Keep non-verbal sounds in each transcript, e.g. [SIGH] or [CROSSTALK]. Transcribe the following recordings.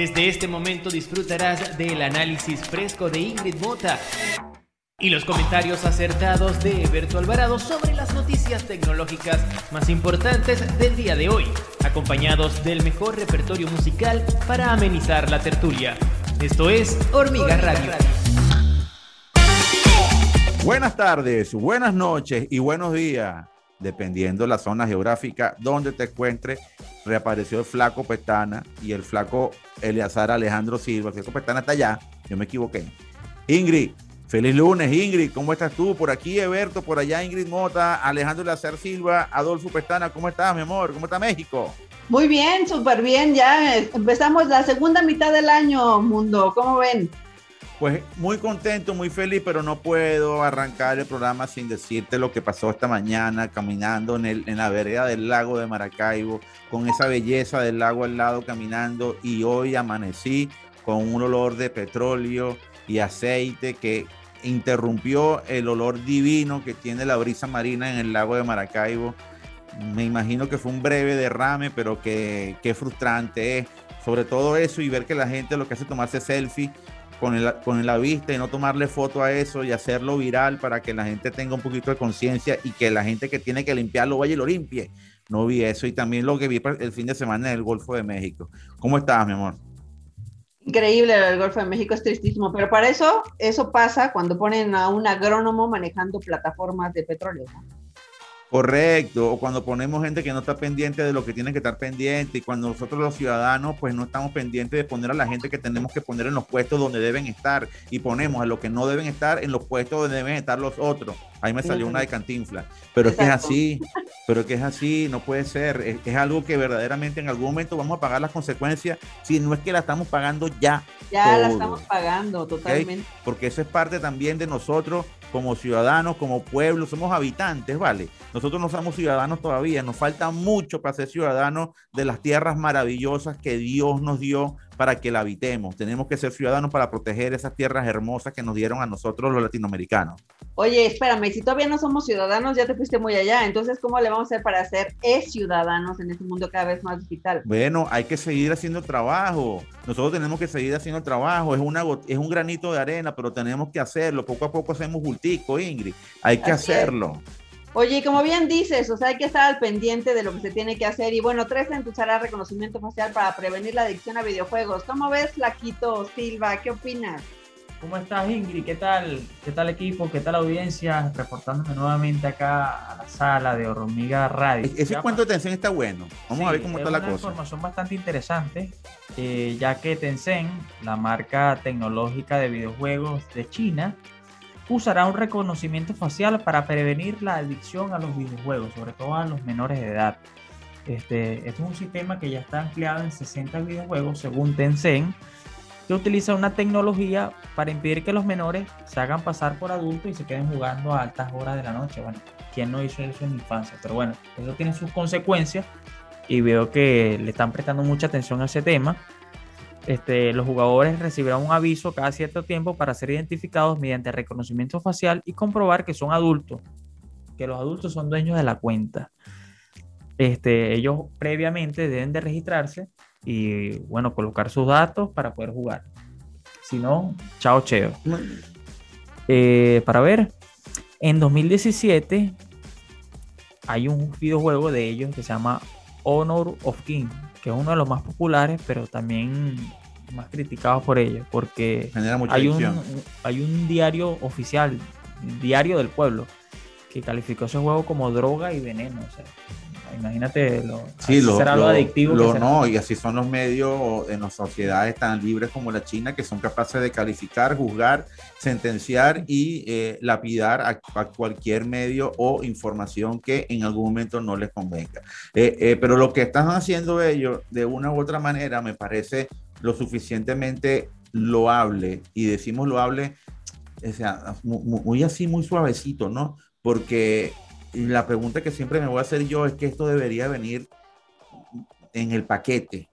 Desde este momento disfrutarás del análisis fresco de Ingrid Mota y los comentarios acertados de Eberto Alvarado sobre las noticias tecnológicas más importantes del día de hoy, acompañados del mejor repertorio musical para amenizar la tertulia. Esto es Hormiga Radio. Buenas tardes, buenas noches y buenos días, dependiendo de la zona geográfica donde te encuentres. Reapareció el flaco Petana y el flaco Eleazar Alejandro Silva. El flaco Petana está allá, yo me equivoqué. Ingrid, feliz lunes, Ingrid. ¿Cómo estás tú? Por aquí, Eberto, por allá, Ingrid Mota, Alejandro Eleazar Silva, Adolfo Petana. ¿Cómo estás, mi amor? ¿Cómo está México? Muy bien, súper bien. Ya empezamos la segunda mitad del año, mundo. ¿Cómo ven? Pues muy contento, muy feliz, pero no puedo arrancar el programa sin decirte lo que pasó esta mañana caminando en, el, en la vereda del lago de Maracaibo, con esa belleza del lago al lado caminando y hoy amanecí con un olor de petróleo y aceite que interrumpió el olor divino que tiene la brisa marina en el lago de Maracaibo. Me imagino que fue un breve derrame, pero que, qué frustrante es. Sobre todo eso y ver que la gente lo que hace es tomarse selfie con, el, con la vista y no tomarle foto a eso y hacerlo viral para que la gente tenga un poquito de conciencia y que la gente que tiene que limpiarlo vaya y lo limpie. No vi eso y también lo que vi el fin de semana en el Golfo de México. ¿Cómo estás, mi amor? Increíble, el Golfo de México es tristísimo, pero para eso, eso pasa cuando ponen a un agrónomo manejando plataformas de petróleo. Correcto, o cuando ponemos gente que no está pendiente de lo que tiene que estar pendiente y cuando nosotros los ciudadanos pues no estamos pendientes de poner a la gente que tenemos que poner en los puestos donde deben estar y ponemos a los que no deben estar en los puestos donde deben estar los otros. Ahí me salió una de cantinfla, pero es que es así, pero es que es así, no puede ser, es, es, algo que verdaderamente en algún momento vamos a pagar las consecuencias si no es que la estamos pagando ya. Ya todo. la estamos pagando totalmente. ¿Okay? Porque eso es parte también de nosotros como ciudadanos, como pueblo, somos habitantes, ¿vale? Nosotros no somos ciudadanos todavía, nos falta mucho para ser ciudadanos de las tierras maravillosas que Dios nos dio para que la habitemos. Tenemos que ser ciudadanos para proteger esas tierras hermosas que nos dieron a nosotros los latinoamericanos. Oye, espérame, si todavía no somos ciudadanos, ya te fuiste muy allá, entonces, ¿cómo le vamos a hacer para ser ciudadanos en este mundo cada vez más digital? Bueno, hay que seguir haciendo trabajo. Nosotros tenemos que seguir haciendo trabajo. Es, una, es un granito de arena, pero tenemos que hacerlo. Poco a poco hacemos bultico, Ingrid. Hay que Así hacerlo. Es. Oye, como bien dices, o sea, hay que estar al pendiente de lo que se tiene que hacer. Y bueno, 13 usará reconocimiento facial para prevenir la adicción a videojuegos. ¿Cómo ves, Flaquito Silva? ¿Qué opinas? ¿Cómo estás, Ingrid? ¿Qué tal? ¿Qué tal equipo? ¿Qué tal audiencia? Reportándome nuevamente acá a la sala de Hormiga Radio. Ese cuento de Tencent está bueno. Vamos sí, a ver cómo está la cosa. Es una información bastante interesante, eh, ya que Tencent, la marca tecnológica de videojuegos de China, usará un reconocimiento facial para prevenir la adicción a los videojuegos, sobre todo a los menores de edad. Este, este es un sistema que ya está empleado en 60 videojuegos, según Tencent, que utiliza una tecnología para impedir que los menores se hagan pasar por adultos y se queden jugando a altas horas de la noche. Bueno, ¿quién no hizo eso en infancia? Pero bueno, eso tiene sus consecuencias y veo que le están prestando mucha atención a ese tema. Este, los jugadores recibirán un aviso cada cierto tiempo para ser identificados mediante reconocimiento facial y comprobar que son adultos, que los adultos son dueños de la cuenta. Este, ellos previamente deben de registrarse y bueno, colocar sus datos para poder jugar. Si no, chao cheo. Eh, para ver, en 2017 hay un videojuego de ellos que se llama Honor of King, que es uno de los más populares, pero también más criticados por ellos, porque hay un, hay un diario oficial, diario del pueblo, que calificó ese juego como droga y veneno. O sea, imagínate lo, sí, lo, será lo, lo adictivo. Lo, no, y así son los medios en las sociedades tan libres como la China que son capaces de calificar, juzgar, sentenciar y eh, lapidar a, a, cualquier medio o información que en algún momento no les convenga. Eh, eh, pero lo que están haciendo ellos de una u otra manera me parece lo suficientemente loable y decimos loable, o sea, muy, muy así, muy suavecito, ¿no? Porque la pregunta que siempre me voy a hacer yo es que esto debería venir en el paquete.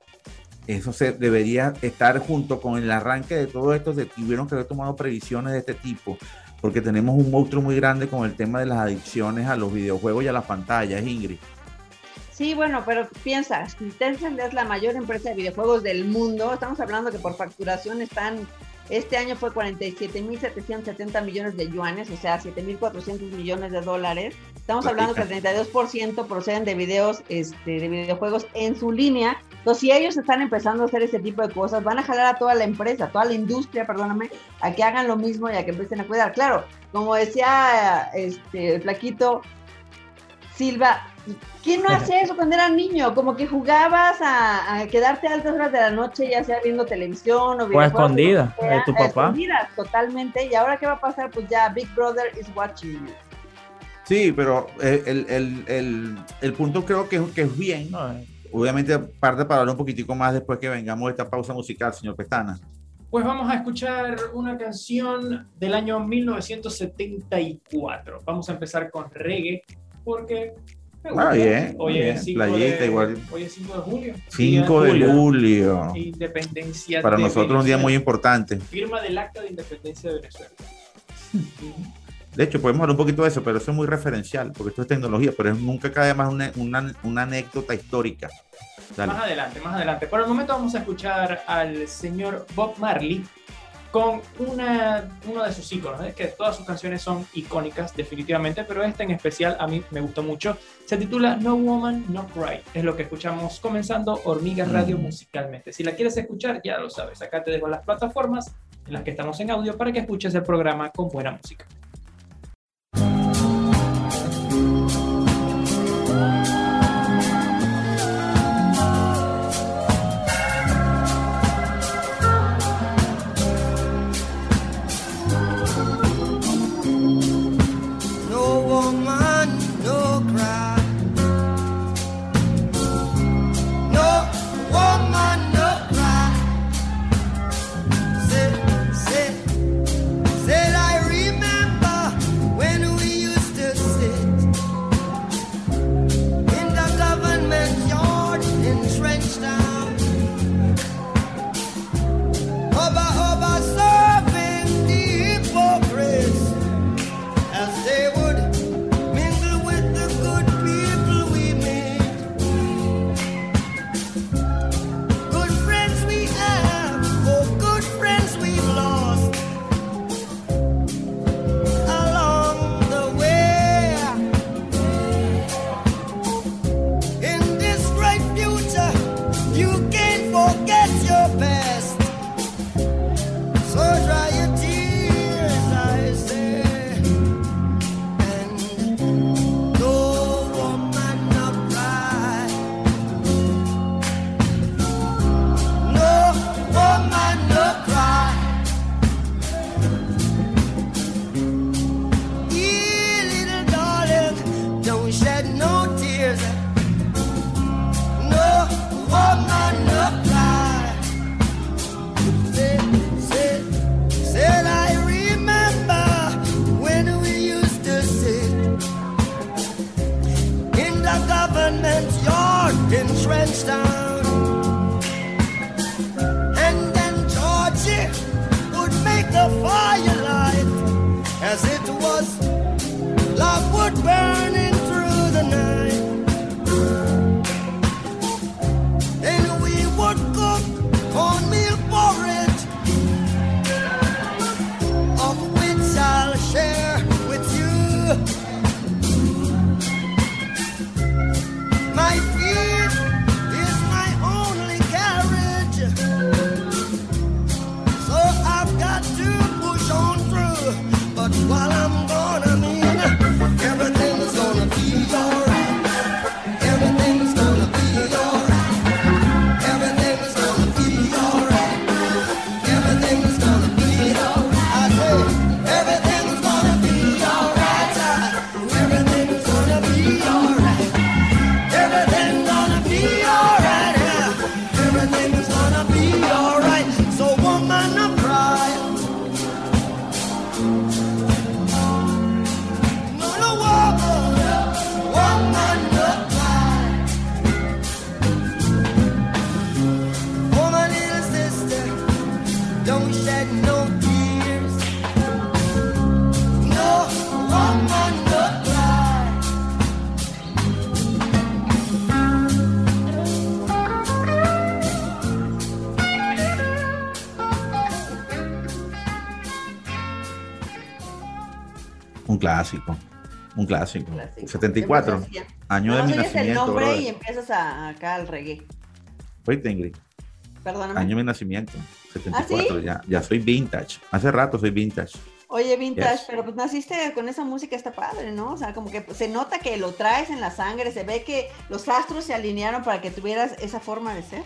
Eso se debería estar junto con el arranque de todo esto. Se tuvieron que haber tomado previsiones de este tipo, porque tenemos un monstruo muy grande con el tema de las adicciones a los videojuegos y a las pantallas, Ingrid. Sí, bueno, pero piensa, Tencent es la mayor empresa de videojuegos del mundo. Estamos hablando que por facturación están, este año fue 47.770 millones de yuanes, o sea, 7.400 millones de dólares. Estamos hablando que el 32% proceden de videos, este, de videojuegos en su línea. Entonces, si ellos están empezando a hacer ese tipo de cosas, van a jalar a toda la empresa, toda la industria, perdóname, a que hagan lo mismo y a que empiecen a cuidar. Claro, como decía este, el flaquito Silva, ¿quién no hace eso cuando era niño? Como que jugabas a, quedarte a altas horas de la noche, ya sea viendo televisión o O escondida de tu papá. Escondida, totalmente. ¿Y ahora qué va a pasar? Pues ya Big Brother is watching you. Sí, pero el, el, el, el punto creo que, que es bien. No, eh, Obviamente, parte para hablar un poquitico más después que vengamos de esta pausa musical, señor Pestana. Pues vamos a escuchar una canción del año 1974. Vamos a empezar con reggae porque Ah, bien, Hoy es 5 playita de, igual. Hoy es 5 de julio. 5 de julio. Independencia Para de nosotros un día muy Venezuela. importante. Firma del acta de independencia de Venezuela. De hecho, podemos hablar un poquito de eso, pero eso es muy referencial, porque esto es tecnología, pero es- nunca cae más una, una, una anécdota histórica. Dale. Más adelante, más adelante. Por el momento vamos a escuchar al señor Bob Marley con una, uno de sus íconos. Es que todas sus canciones son icónicas, definitivamente, pero esta en especial a mí me gustó mucho. Se titula No Woman, No Cry. Es lo que escuchamos comenzando Hormiga Radio Mm. musicalmente. Si la quieres escuchar, ya lo sabes. Acá te dejo las plataformas en las que estamos en audio para que escuches el programa con buena música. Un clásico. Un clásico. Clásico. 74. Siempre se hacía. Año de mi oyes el nacimiento. nombre brother. y empiezas a, acá al reggae. Oíste, Ingrid, Perdóname. Año de mi nacimiento. ¿Ah, 74. ya, ya soy vintage. Hace rato soy vintage. Oye, vintage, Yes. pero pues naciste con esa música, está padre, ¿no? O sea, como que se nota que lo traes en la sangre, se ve que los astros se alinearon para que tuvieras esa forma de ser.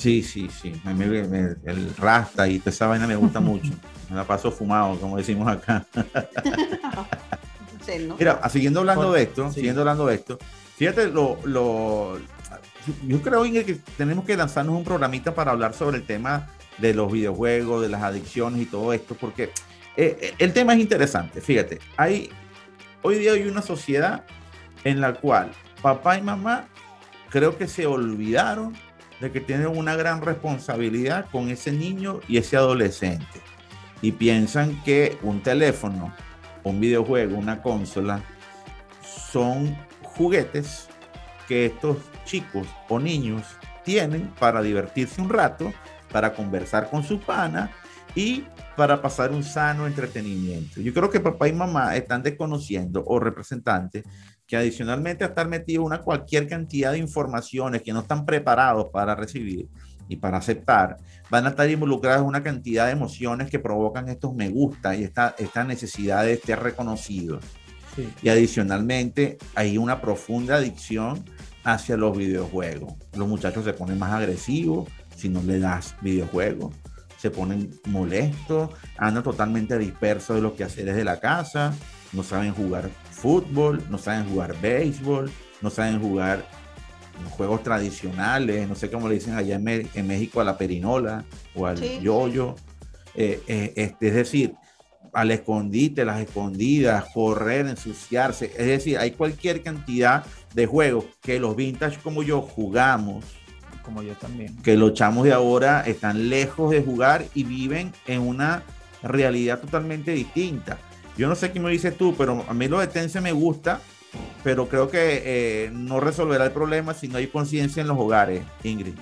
Sí, sí, sí. A mí me- me- el rasta y toda esa vaina me gusta mucho. Me la paso fumado, como decimos acá. [LAUGHS] Mira, siguiendo hablando de esto, sí. siguiendo hablando de esto, fíjate lo, lo yo creo Ingrid, que tenemos que lanzarnos un programita para hablar sobre el tema de los videojuegos, de las adicciones y todo esto, porque eh, eh, el tema es interesante. Fíjate, hay hoy día hay una sociedad en la cual papá y mamá creo que se olvidaron de que tienen una gran responsabilidad con ese niño y ese adolescente y piensan que un teléfono, un videojuego, una consola son juguetes que estos chicos o niños tienen para divertirse un rato, para conversar con su pana y para pasar un sano entretenimiento. Yo creo que papá y mamá están desconociendo o representantes que adicionalmente a estar metidos en una cualquier cantidad de informaciones que no están preparados para recibir y para aceptar, van a estar involucrados en una cantidad de emociones que provocan estos me gusta y esta, esta necesidad de ser reconocidos. Sí. Y adicionalmente hay una profunda adicción hacia los videojuegos. Los muchachos se ponen más agresivos si no le das videojuegos. Se ponen molestos, andan totalmente dispersos de los quehaceres de la casa, no saben jugar fútbol, no saben jugar béisbol, no saben jugar juegos tradicionales, no sé cómo le dicen allá en, Me- en México a la perinola o al Sí. yoyo. Eh, eh, este, es decir, al escondite, las escondidas, correr, ensuciarse. Es decir, hay cualquier cantidad de juegos que los vintage como yo jugamos, Como yo también. que los chamos de ahora están lejos de jugar y viven en una realidad totalmente distinta. Yo no sé qué me dices tú, pero a mí lo de Tense me gusta, pero creo que eh, no resolverá el problema si no hay conciencia en los hogares, Ingrid.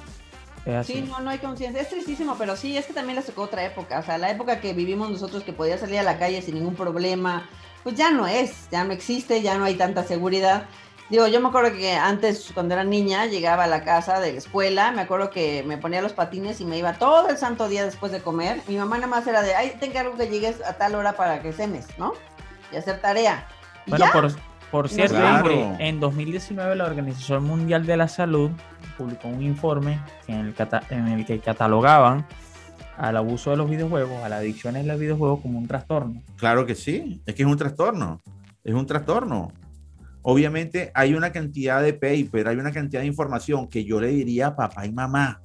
Sí, no, no hay conciencia. Es tristísimo, pero sí, es que también les tocó otra época. O sea, la época que vivimos nosotros que podía salir a la calle sin ningún problema, pues ya no es, ya no existe, ya no hay tanta seguridad. Digo, yo me acuerdo que antes, cuando era niña, llegaba a la casa de la escuela, me acuerdo que me ponía los patines y me iba todo el santo día después de comer. Mi mamá nada más era de, ay, te encargo que llegues a tal hora para que cenes, ¿no? Y hacer tarea. Y Bueno, ya. por, por cierto, Claro. Ingrid, en 2019 la Organización Mundial de la Salud publicó un informe en el, cata- en el que catalogaban al abuso de los videojuegos, a la adicción a los videojuegos como un trastorno. Claro que sí, es que es un trastorno, es un trastorno. Obviamente hay una cantidad de paper, hay una cantidad de información que yo le diría a papá y mamá.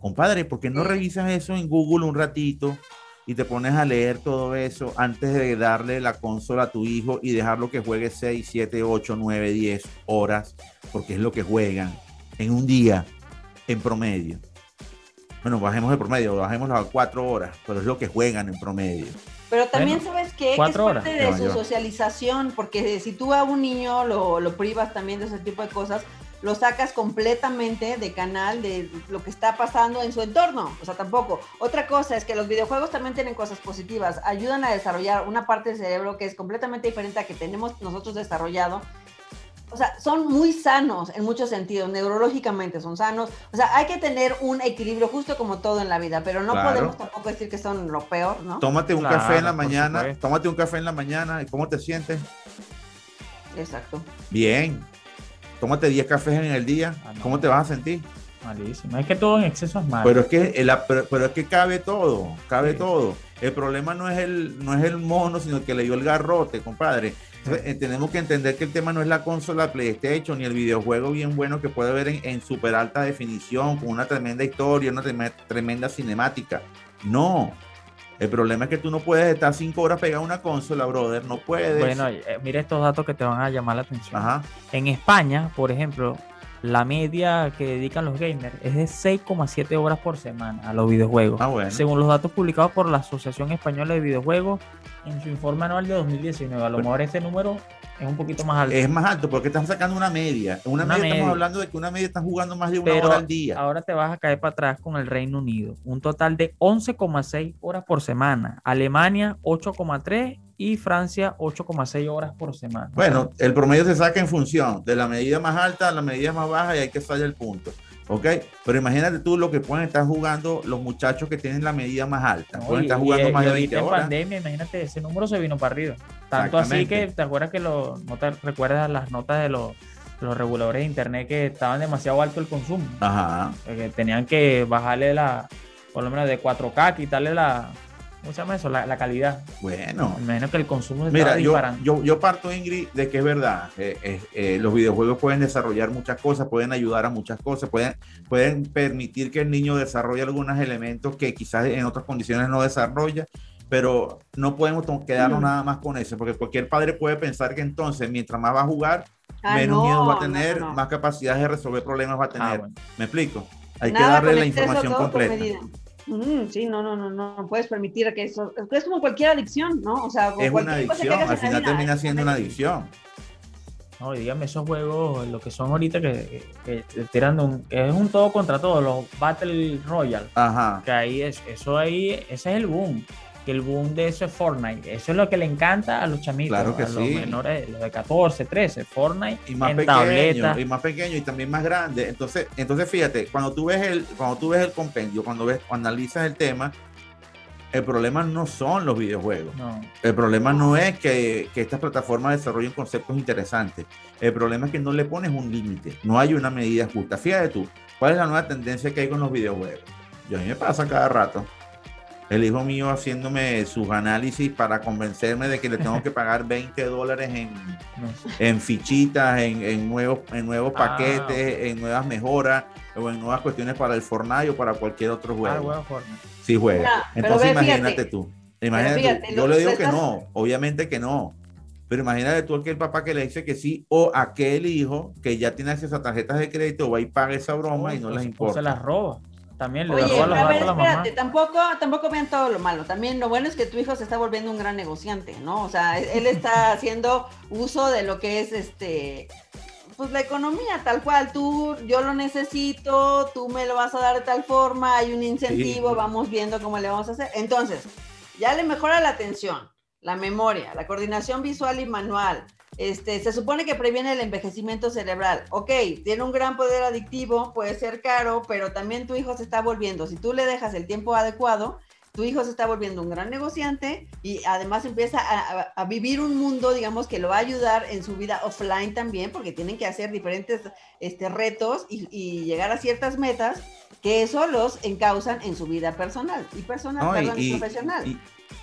Compadre, ¿por qué no revisas eso en Google un ratito y te pones a leer todo eso antes de darle la consola a tu hijo y dejarlo que juegue 6, 7, 8, 9, 10 horas? Porque es lo que juegan en un día en promedio. Bueno, bajemos el promedio, bajémoslo a 4 horas, pero es lo que juegan en promedio. Pero también Bueno, sabes? Que es cuatro parte horas. de su socialización, porque si tú a un niño lo, lo privas también de ese tipo de cosas, lo sacas completamente de canal de lo que está pasando en su entorno. O sea, tampoco. Otra cosa es que los videojuegos también tienen cosas positivas, ayudan a desarrollar una parte del cerebro que es completamente diferente a que tenemos nosotros desarrollado. O sea, son muy sanos en muchos sentidos, neurológicamente son sanos. O sea, hay que tener un equilibrio justo como todo en la vida, pero no Claro. podemos tampoco decir que son lo peor, ¿no? Tómate un Claro, café en la mañana, supuesto. tómate un café en la mañana, ¿y cómo te sientes? Exacto. Bien. Tómate 10 cafés en el día, Ah, no. ¿cómo te vas a sentir? Malísimo. Es que todo en exceso es malo. Pero es que el- pero, pero es que cabe todo, cabe Sí. todo. El problema no es el no es el mono, sino que le dio el garrote, compadre. Entonces, eh, tenemos que entender que el tema no es la consola PlayStation ni el videojuego bien bueno que puede ver en, en super alta definición, con una tremenda historia, una treme- tremenda cinemática. No. El problema es que tú no puedes estar cinco horas pegado a una consola, brother. No puedes. Bueno, eh, mira estos datos que te van a llamar la atención. Ajá. En España, por ejemplo, la media que dedican los gamers es de 6,7 horas por semana a los videojuegos. Ah, bueno. Según los datos publicados por la Asociación Española de Videojuegos en su informe anual de 2019. A lo Bueno. mejor este número es un poquito más alto. Es más alto porque están sacando una media. Una, Una media, estamos hablando de que una media están jugando más de una Pero hora al día. ahora te vas a caer para atrás con el Reino Unido. Un total de 11,6 horas por semana. Alemania 8,3 y Francia 8,6 horas por semana. Bueno, el promedio se saca en función de la medida más alta a la medida más baja y hay que salir el punto. ¿Ok? Pero imagínate tú lo que pueden estar jugando los muchachos que tienen la medida más alta. No, pueden y- estar jugando y- más y de ahorita 20 en horas. pandemia, imagínate, ese número se vino para arriba. Tanto así que. ¿te acuerdas que lo, no te recuerdas las notas de los, los reguladores de internet que estaban demasiado alto el consumo? Ajá. Eh, que tenían que bajarle la, por lo menos de 4K, quitarle la, ¿cómo se llama eso? La, la calidad. Bueno. Me imagino que el consumo se Mira, yo, yo, yo parto, Ingrid, de que es verdad. eh, eh, eh, los videojuegos pueden desarrollar muchas cosas, pueden ayudar a muchas cosas, pueden, pueden permitir que el niño desarrolle algunos elementos que quizás en otras condiciones no desarrolla, pero no podemos quedarnos Mm. nada más con eso, porque cualquier padre puede pensar que entonces, mientras más va a jugar, Ah, menos no, miedo va a tener, no, no. más capacidades de resolver problemas va a tener. Ah, bueno. ¿Me explico? Hay Nada que darle la información completa. Mm, sí, no, no, no, no, no puedes permitir que eso. Es como cualquier adicción, ¿no? O sea, Es una adicción, al final vida, termina siendo una adicción. No, y dígame esos juegos, lo que son ahorita que, que, que tiran de un, que es un todo contra todo, los Battle Royale. Ajá. Que ahí es, eso ahí, ese es el boom. Que el boom de eso es Fortnite. Eso es lo que le encanta a los chamitos, Claro que a los sí. menores, los de 14, 13, Fortnite y más en pequeño tableta. y más pequeño y también más grande. Entonces entonces fíjate cuando tú ves el cuando tú ves el compendio cuando ves cuando analizas el tema el problema no son los videojuegos. No, el problema no es que, que estas plataformas desarrollen conceptos interesantes. El problema es que no le pones un límite. No hay una medida justa. Fíjate tú cuál es la nueva tendencia que hay con los videojuegos yo a mí me pasa cada rato el hijo mío haciéndome sus análisis para convencerme de que le tengo que [LAUGHS] pagar 20 dólares en, no en fichitas, en, en nuevos, en nuevos Ah, paquetes, en nuevas mejoras o en nuevas cuestiones para el Fortnite o para cualquier otro Ah, juego. bueno, Fortnite. Sí juega. Entonces ve, fíjate. imagínate tú. Imagínate tú. Yo le digo que no, obviamente que no. Pero imagínate tú aquel papá que le dice que sí o aquel hijo que ya tiene acceso a tarjetas de crédito va y paga esa broma y no les o se importa. las roba. También le Oye, los a ver, datos a la mamá. espérate, tampoco, tampoco vean todo lo malo. También lo bueno es que tu hijo se está volviendo un gran negociante, ¿no? O sea, él está [LAUGHS] haciendo uso de lo que es este, pues la economía, tal cual. Tú, yo lo necesito, tú me lo vas a dar de tal forma, hay un incentivo, Sí. vamos viendo cómo le vamos a hacer. Entonces, ya le mejora la atención, la memoria, la coordinación visual y manual. Este, se supone que previene el envejecimiento cerebral. Ok, tiene un gran poder adictivo, puede ser caro, pero también tu hijo se está volviendo, si tú le dejas el tiempo adecuado, tu hijo se está volviendo un gran negociante y además empieza a, a- a vivir un mundo, digamos, que lo va a ayudar en su vida offline también, porque tienen que hacer diferentes este, retos y, y llegar a ciertas metas que eso los encausan en su vida personal y personal, No, y- perdón, y y- profesional. y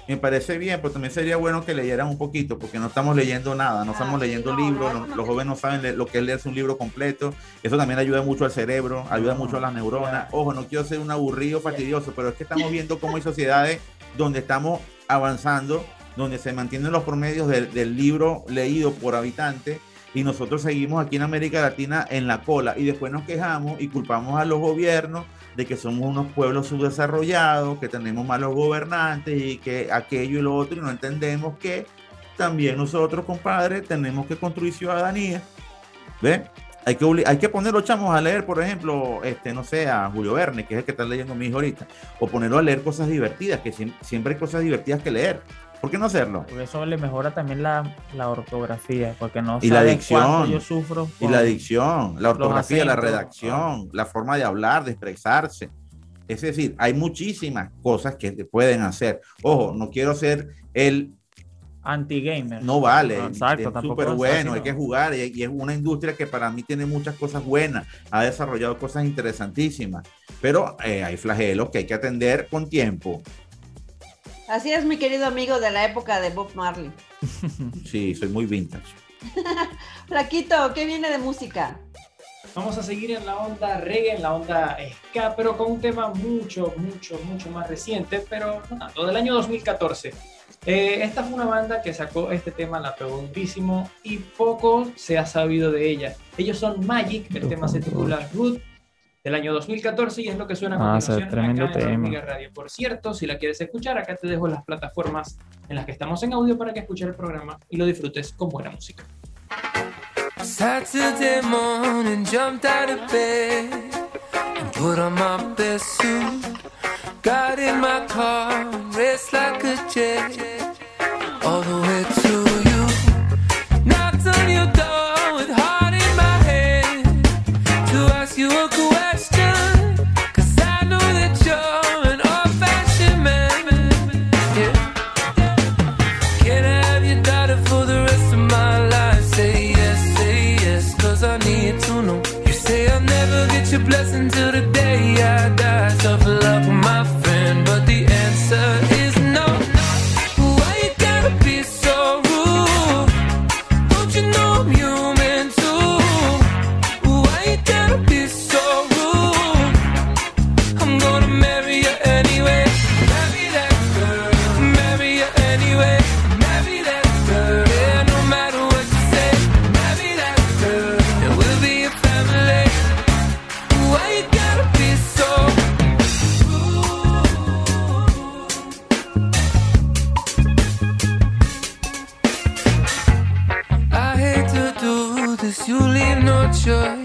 me parece bien, pero también sería bueno que leyeran un poquito, porque no estamos leyendo nada, no Ah, estamos sí, leyendo no, libros, no, los, no, los no. jóvenes no saben lo que es leerse un libro completo, eso también ayuda mucho al cerebro, ayuda No, mucho a las neuronas. Ojo, no quiero ser un aburrido, fastidioso, pero es que estamos viendo cómo hay sociedades donde estamos avanzando, donde se mantienen los promedios del, del libro leído por habitante. Y nosotros seguimos aquí en América Latina en la cola y después nos quejamos y culpamos a los gobiernos de que somos unos pueblos subdesarrollados, que tenemos malos gobernantes y que aquello y lo otro, y no entendemos que también nosotros, compadre, tenemos que construir ciudadanía. ¿Ve? Hay que, hay que poner los chamos a leer, por ejemplo, este, no sé, a Julio Verne, que es el que está leyendo mi hijo ahorita, o ponerlo a leer cosas divertidas, que siem- siempre hay cosas divertidas que leer. ¿Por qué no hacerlo? Porque eso le mejora también la, la ortografía, porque no Y la dicción. yo sufro. Y la dicción, la ortografía, la redacción, la forma de hablar, de expresarse. Es decir, hay muchísimas cosas que se pueden hacer. Ojo, no quiero ser el Anti-gamer. no vale, exacto, es súper bueno, hay que jugar y, y es una industria que para mí tiene muchas cosas buenas, ha desarrollado cosas interesantísimas, pero eh, hay flagelos que hay que atender con tiempo. Así es, mi querido amigo de la época de Bob Marley. [LAUGHS] Sí, soy muy vintage. [LAUGHS] Flaquito, ¿qué viene de música? Vamos a seguir en la onda reggae, en la onda ska, pero con un tema mucho, mucho, mucho más reciente, pero no tanto, del año 2014. Eh, esta fue una banda que sacó este tema, la pegó durísimo y poco se ha sabido de ella. Ellos son Magic, el tema se titula Good del año 2014 y es lo que suena a Ah, continuación tremendo acá en. Hormiga Radio. Por cierto, si la quieres escuchar, acá te dejo las plataformas en las que estamos en audio para que escuches el programa y lo disfrutes con buena música. Saturday morning, jumped out of bed and put on my best suit. Got in my car, raced like a jet all the way choice. Sure.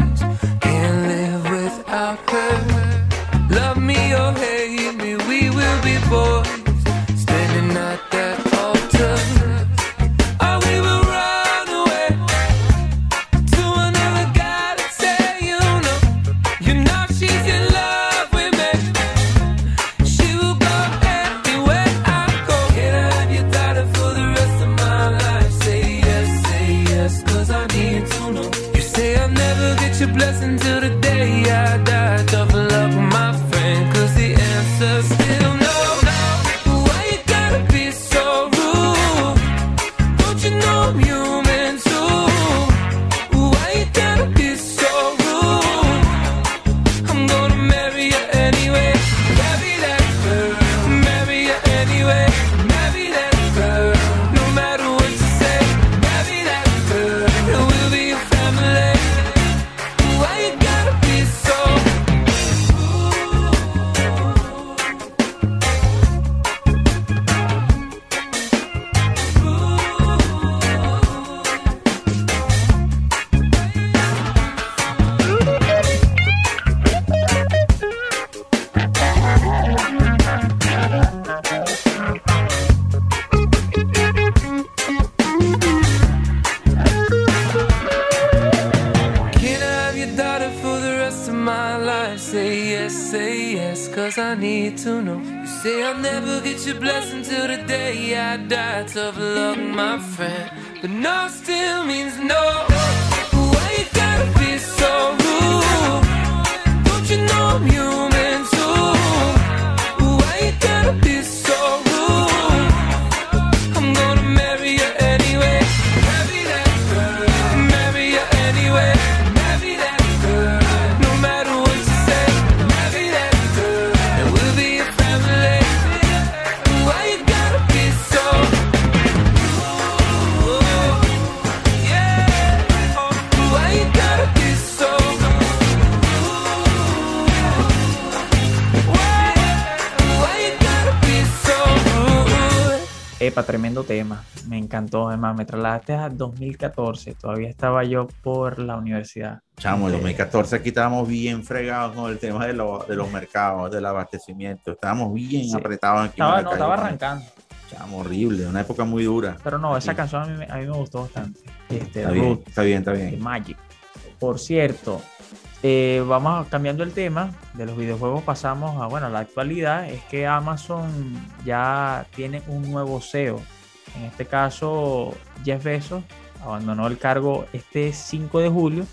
Get your blessing till the day I die. Tough luck, my friend. But no still means no. Epa, tremendo tema. Me encantó, además. Me trasladaste a 2014. Todavía estaba yo por la universidad. Chamo, en Eh, 2014 aquí estábamos bien fregados con el tema de, lo- de los mercados, del abastecimiento. Estábamos bien Sí. apretados aquí. en Estaba, no, estaba arrancando. Chamo, horrible, una época muy dura. Pero no, esa Sí. canción a mí, me- a mí me gustó bastante. Este, Está bien, está bien, está bien. Magic. Por cierto, eh, vamos cambiando el tema de los videojuegos, pasamos a, bueno, la actualidad es que Amazon ya tiene un nuevo CEO. En este caso, Jeff Bezos abandonó el cargo este 5 de julio,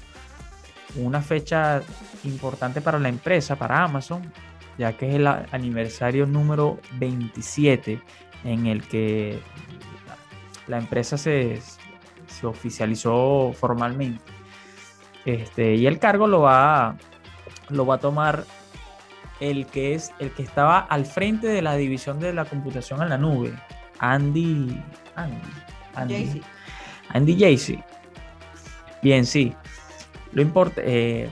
una fecha importante para la empresa, para Amazon, ya que es el aniversario número 27 en el que la empresa se, se oficializó formalmente. Este, y el cargo lo va, lo va a tomar el que es el que estaba al frente de la división de la computación en la nube, Andy, Andy, Andy. Andy Jassy. Bien, sí. Lo importa, eh,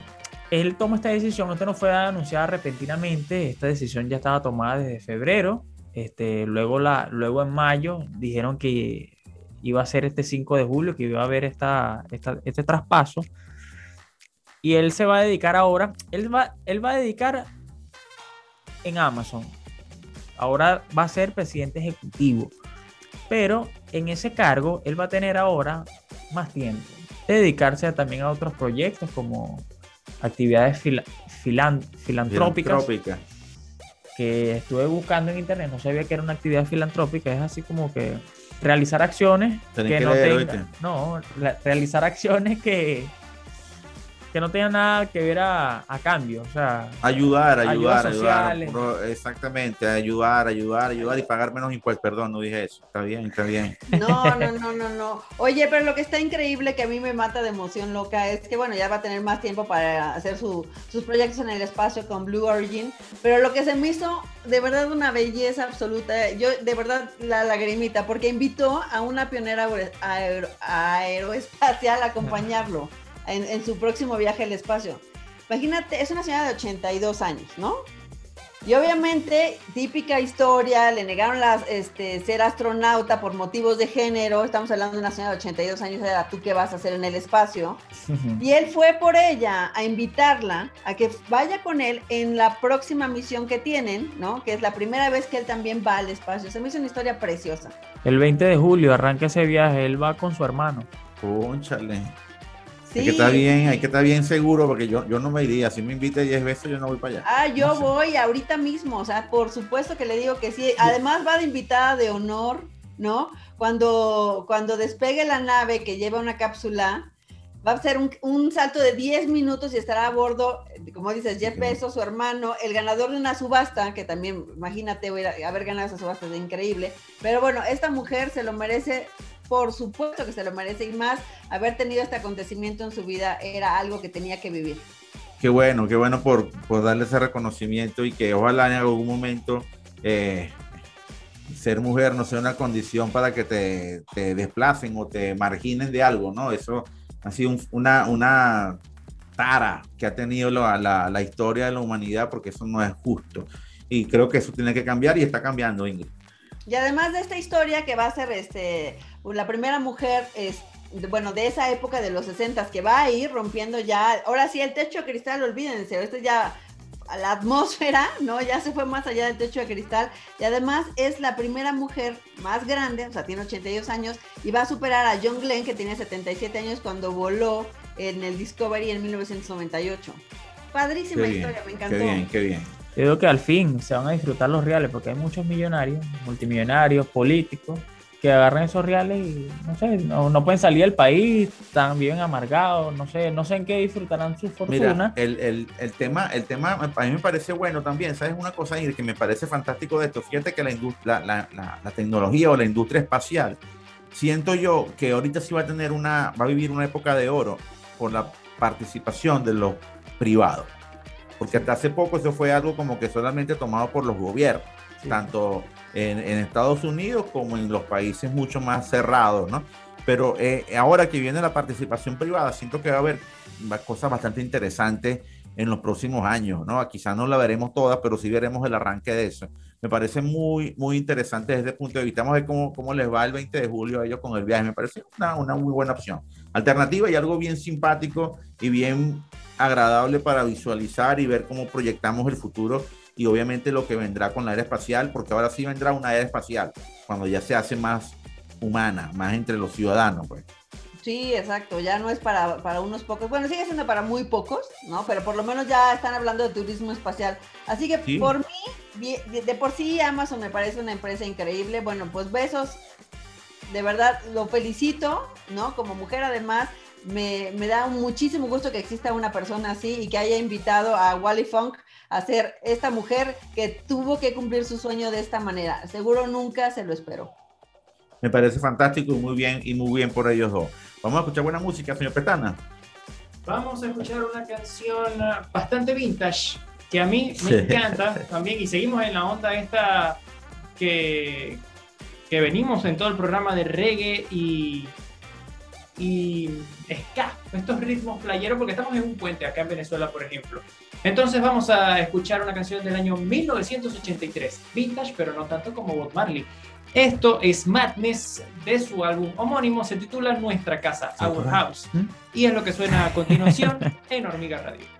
él toma esta decisión, esto no fue anunciada repentinamente, esta decisión ya estaba tomada desde febrero. Este, luego, la, luego en mayo dijeron que iba a ser este 5 de julio, que iba a haber esta, esta- este traspaso. Y él se va a dedicar ahora, él va, él va a dedicar en Amazon. Ahora va a ser presidente ejecutivo. Pero en ese cargo, él va a tener ahora más tiempo. de dedicarse a- también a otros proyectos como actividades fila- filan- filantrópicas Filantrópica. que estuve buscando en internet, no sabía que era una actividad filantrópica, es así como que realizar acciones Tenés que, que no tengan, no, la- realizar acciones que, que no tengan nada que ver a, a cambio, o sea, Ayudar, ayudar, ayudar. sociales. Exactamente, ayudar, ayudar, ayudar y pagar menos impuestos. Perdón, no dije eso. Está bien, está bien. No, no, no, no, no. Oye, pero lo que está increíble que a mí me mata de emoción loca es que, bueno, ya va a tener más tiempo para hacer su- sus proyectos en el espacio con Blue Origin, pero lo que se me hizo de verdad una belleza absoluta, yo de verdad la lagrimita, porque invitó a una pionera aero- aero- aeroespacial a acompañarlo en, en su próximo viaje al espacio. Imagínate, es una señora de 82 años, ¿no? Y obviamente, típica historia, le negaron las, este, ser astronauta por motivos de género. Estamos hablando de una señora de 82 años de edad, ¿tú qué vas a hacer en el espacio? Y él fue por ella a invitarla a que vaya con él en la próxima misión que tienen, ¿no? Que es la primera vez que él también va al espacio. Se me hizo una historia preciosa. El 20 de julio arranca ese viaje, él va con su hermano. Cónchale. Sí. Hay que estar bien, hay que estar bien seguro porque yo, yo no me iría. Si me invite 10 veces, yo no voy para allá. Ah, yo No sé. voy ahorita mismo, o sea, por supuesto que le digo que sí. Además va de invitada de honor, ¿no? Cuando, cuando despegue la nave que lleva una cápsula, va a ser un, un salto de 10 minutos y estará a bordo, como dices, Jeff Bezos, su hermano, el ganador de una subasta, que también, imagínate, voy a haber ganado esa subasta, es increíble. Pero bueno, esta mujer se lo merece, por supuesto que se lo merece, y más haber tenido este acontecimiento en su vida era algo que tenía que vivir. Qué bueno, qué bueno por, por darle ese reconocimiento y que ojalá en algún momento eh, ser mujer no sea una condición para que te, te desplacen o te marginen de algo, ¿no? Eso ha sido un- una, una tara que ha tenido la, la- la historia de la humanidad porque eso no es justo. Y creo que eso tiene que cambiar y está cambiando, Ingrid. Y además de esta historia que va a ser este, la primera mujer, es, de- bueno, de esa época de los 60 que va a ir rompiendo ya, ahora sí, el techo de cristal, olvídense, esto ya a la atmósfera, ¿no? Ya se fue más allá del techo de cristal y además es la primera mujer más grande, o sea, tiene 82 años y va a superar a John Glenn que tiene 77 años cuando voló en el Discovery en 1998. Padrísima Qué bien, historia, me encantó. qué bien, qué bien. Yo digo que al fin se van a disfrutar los reales, porque hay muchos millonarios, multimillonarios, políticos, que agarran esos reales y no sé, no, no pueden salir del país, están bien amargados, no sé, no sé en qué disfrutarán su fortuna. Mira, el, el, el tema, el tema a mí me parece bueno también, ¿sabes? Una cosa que me parece fantástico de esto, fíjate que la, la, la, la- la tecnología o la industria espacial, siento yo que ahorita sí va a tener una, va a vivir una época de oro por la participación de los privados. Porque hasta hace poco eso fue algo como que solamente tomado por los gobiernos, Sí. tanto en, en Estados Unidos como en los países mucho más cerrados, ¿no? Pero eh, ahora que viene la participación privada, siento que va a haber cosas bastante interesantes en los próximos años, ¿no? Quizás no la veremos todas, pero sí veremos el arranque de eso. Me parece muy, muy interesante desde el punto de vista. Vamos a ver cómo, cómo les va el 20 de julio a ellos con el viaje. Me parece una, una muy buena opción. Alternativa y algo bien simpático y bien agradable para visualizar y ver cómo proyectamos el futuro y obviamente lo que vendrá con la era espacial, porque ahora sí vendrá una era espacial, cuando ya se hace más humana, más entre los ciudadanos, pues. Sí, exacto, ya no es para, para unos pocos, bueno, sigue siendo para muy pocos, ¿no? Pero por lo menos ya están hablando de turismo espacial. Así que Sí. por mí, de por sí Amazon me parece una empresa increíble. Bueno, pues besos, de verdad lo felicito, ¿no? Como mujer además, me, me da muchísimo gusto que exista una persona así y que haya invitado a Wally Funk a ser esta mujer que tuvo que cumplir su sueño de esta manera. Seguro nunca se lo esperó. Me parece fantástico y muy bien, y muy bien por ellos dos. Vamos a escuchar buena música, señor Petana. Vamos a escuchar una canción ah, bastante vintage que a mí me Sí. encanta [LAUGHS] también y seguimos en la onda esta que, que venimos en todo el programa de reggae y, y ska, estos ritmos playeros porque estamos en un puente acá en Venezuela, por ejemplo. Entonces vamos a escuchar una canción del año 1983, vintage, pero no tanto como Bob Marley. Esto es Madness de su álbum homónimo, se titula Nuestra Casa, Our House. Y es lo que suena a continuación [LAUGHS] en Hormiga Radio.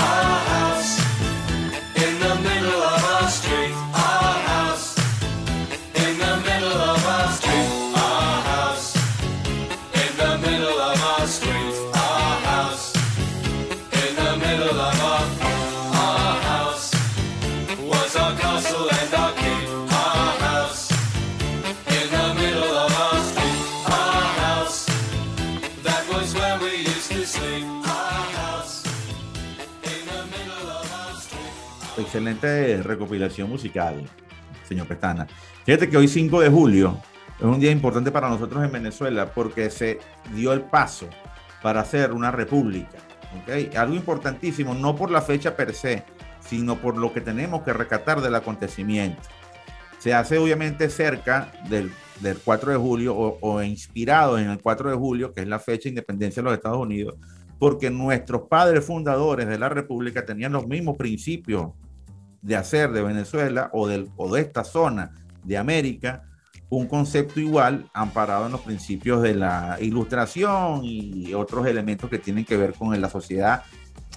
Our Excelente recopilación musical, señor Pestana. Fíjate que hoy 5 de julio es un día importante para nosotros en Venezuela porque se dio el paso para hacer una república. ¿ok? Algo importantísimo, no por la fecha per se, sino por lo que tenemos que rescatar del acontecimiento. Se hace obviamente cerca del, del 4 de julio o, o inspirado en el 4 de julio, que es la fecha de independencia de los Estados Unidos, porque nuestros padres fundadores de la República tenían los mismos principios de hacer de Venezuela o, del, o de esta zona de América un concepto igual amparado en los principios de la ilustración y otros elementos que tienen que ver con la sociedad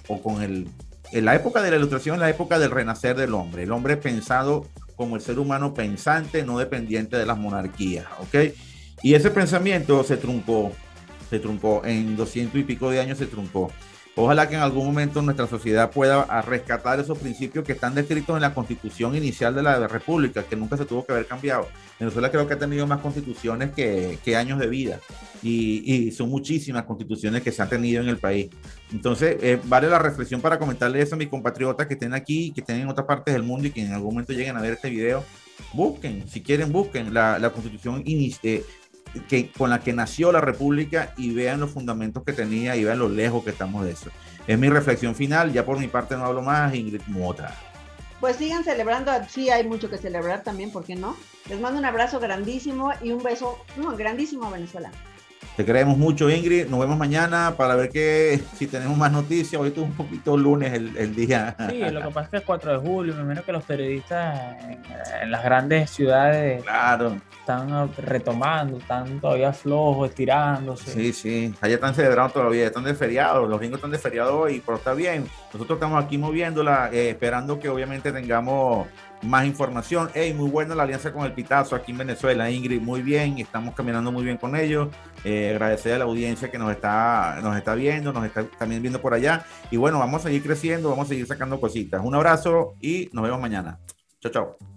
o con el... En la época de la ilustración, la época del renacer del hombre, el hombre pensado como el ser humano pensante, no dependiente de las monarquías, ¿ok? Y ese pensamiento se truncó, se truncó, en doscientos y pico de años se truncó. Ojalá que en algún momento nuestra sociedad pueda a rescatar esos principios que están descritos en la constitución inicial de la República, que nunca se tuvo que haber cambiado. Venezuela creo que ha tenido más constituciones que, años de vida y, son muchísimas constituciones que se han tenido en el país. Entonces, eh, vale la reflexión para comentarle eso a mis compatriotas que estén aquí, que estén en otras partes del mundo y que en algún momento lleguen a ver este video. Busquen, si quieren, busquen la, constitución eh, que, con la que nació la República y vean los fundamentos que tenía y vean lo lejos que estamos de eso. Es mi reflexión final, ya por mi parte no hablo más, Ingrid Mota. Pues sigan celebrando, sí hay mucho que celebrar también, ¿por qué no? Les mando un abrazo grandísimo y un beso no, grandísimo a Venezuela. Te queremos mucho, Ingrid. Nos vemos mañana para ver que [LAUGHS] si tenemos más noticias. Hoy tuvo un poquito lunes el, el, día. Sí, lo que [LAUGHS] pasa es que es 4 de julio, me imagino que los periodistas en, en las grandes ciudades claro. están retomando, están todavía flojos, estirándose. Sí, sí. Allá están celebrando todavía, están de feriado. Los gringos están de feriado hoy, pero está bien. Nosotros estamos aquí moviéndola, eh, esperando que obviamente tengamos más información. Hey, muy buena la alianza con el Pitazo aquí en Venezuela, Ingrid, muy bien, estamos caminando muy bien con ellos. Eh, agradecer a la audiencia que nos está, nos está viendo, nos está también viendo por allá. Y bueno, vamos a seguir creciendo, vamos a seguir sacando cositas. Un abrazo y nos vemos mañana. Chao, chao.